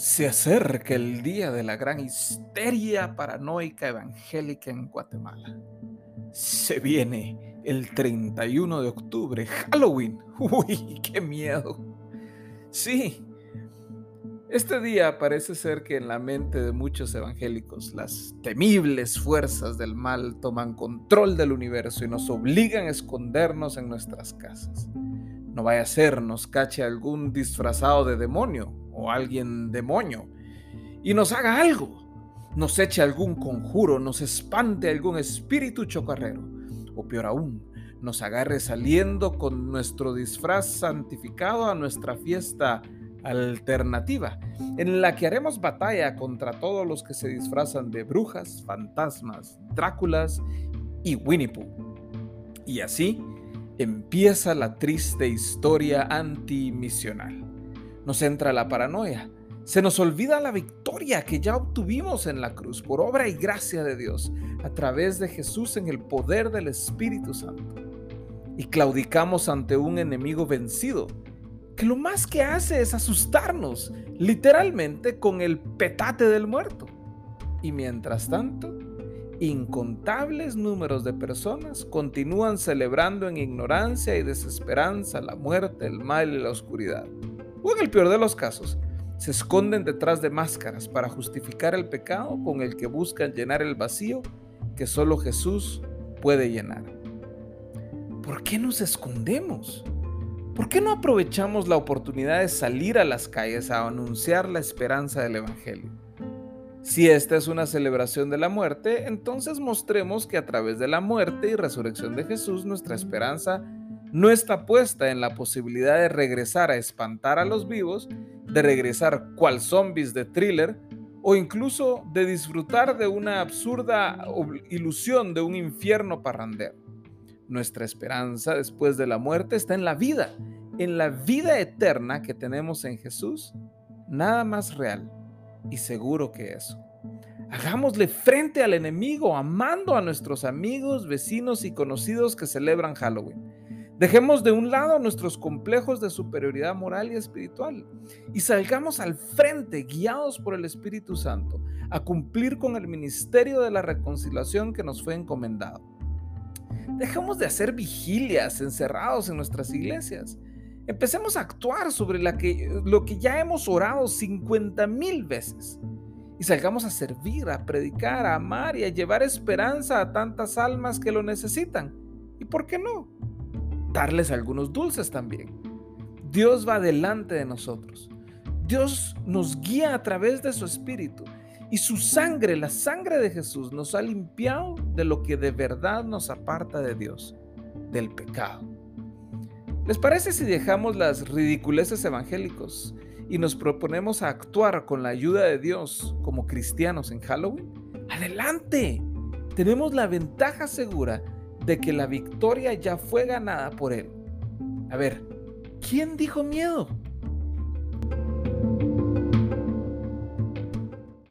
Se acerca el día de la gran histeria paranoica evangélica en Guatemala. Se viene el 31 de octubre, Halloween. Uy, qué miedo. Sí, este día parece ser que en la mente de muchos evangélicos las temibles fuerzas del mal toman control del universo y nos obligan a escondernos en nuestras casas. No vaya a ser nos cache algún disfrazado de demonio o alguien demonio y nos haga algo, nos eche algún conjuro, nos espante algún espíritu chocarrero o peor aún, nos agarre saliendo con nuestro disfraz santificado a nuestra fiesta alternativa, en la que haremos batalla contra todos los que se disfrazan de brujas, fantasmas, Dráculas y Winnie Pooh. Y así empieza la triste historia antimisional. Nos entra la paranoia. Se nos olvida la victoria que ya obtuvimos en la cruz por obra y gracia de Dios a través de Jesús en el poder del Espíritu Santo. Y claudicamos ante un enemigo vencido que lo más que hace es asustarnos, literalmente con el petate del muerto. Y mientras tanto, incontables números de personas continúan celebrando en ignorancia y desesperanza la muerte, el mal y la oscuridad. O en el peor de los casos, se esconden detrás de máscaras para justificar el pecado con el que buscan llenar el vacío que solo Jesús puede llenar. ¿Por qué nos escondemos? ¿Por qué no aprovechamos la oportunidad de salir a las calles a anunciar la esperanza del Evangelio? Si esta es una celebración de la muerte, entonces mostremos que a través de la muerte y resurrección de Jesús nuestra esperanza no está puesta en la posibilidad de regresar a espantar a los vivos, de regresar cual zombies de thriller o incluso de disfrutar de una absurda ilusión de un infierno parrandero. Nuestra esperanza después de la muerte está en la vida, en la vida eterna que tenemos en Jesús, nada más real y seguro que eso. Hagámosle frente al enemigo amando a nuestros amigos, vecinos y conocidos que celebran Halloween. Dejemos de un lado nuestros complejos de superioridad moral y espiritual y salgamos al frente, guiados por el Espíritu Santo, a cumplir con el ministerio de la reconciliación que nos fue encomendado. Dejemos de hacer vigilias encerrados en nuestras iglesias Empecemos a actuar sobre lo que ya hemos orado 50 mil veces. Y salgamos a servir, a predicar, a amar y a llevar esperanza a tantas almas que lo necesitan. ¿Y por qué no? Darles algunos dulces también. Dios va delante de nosotros. Dios nos guía a través de su espíritu. Y su sangre, la sangre de Jesús, nos ha limpiado de lo que de verdad nos aparta de Dios, del pecado. ¿Les parece si dejamos las ridiculeces evangélicos y nos proponemos a actuar con la ayuda de Dios como cristianos en Halloween? ¡Adelante! Tenemos la ventaja segura de que la victoria ya fue ganada por Él. A ver, ¿quién dijo miedo?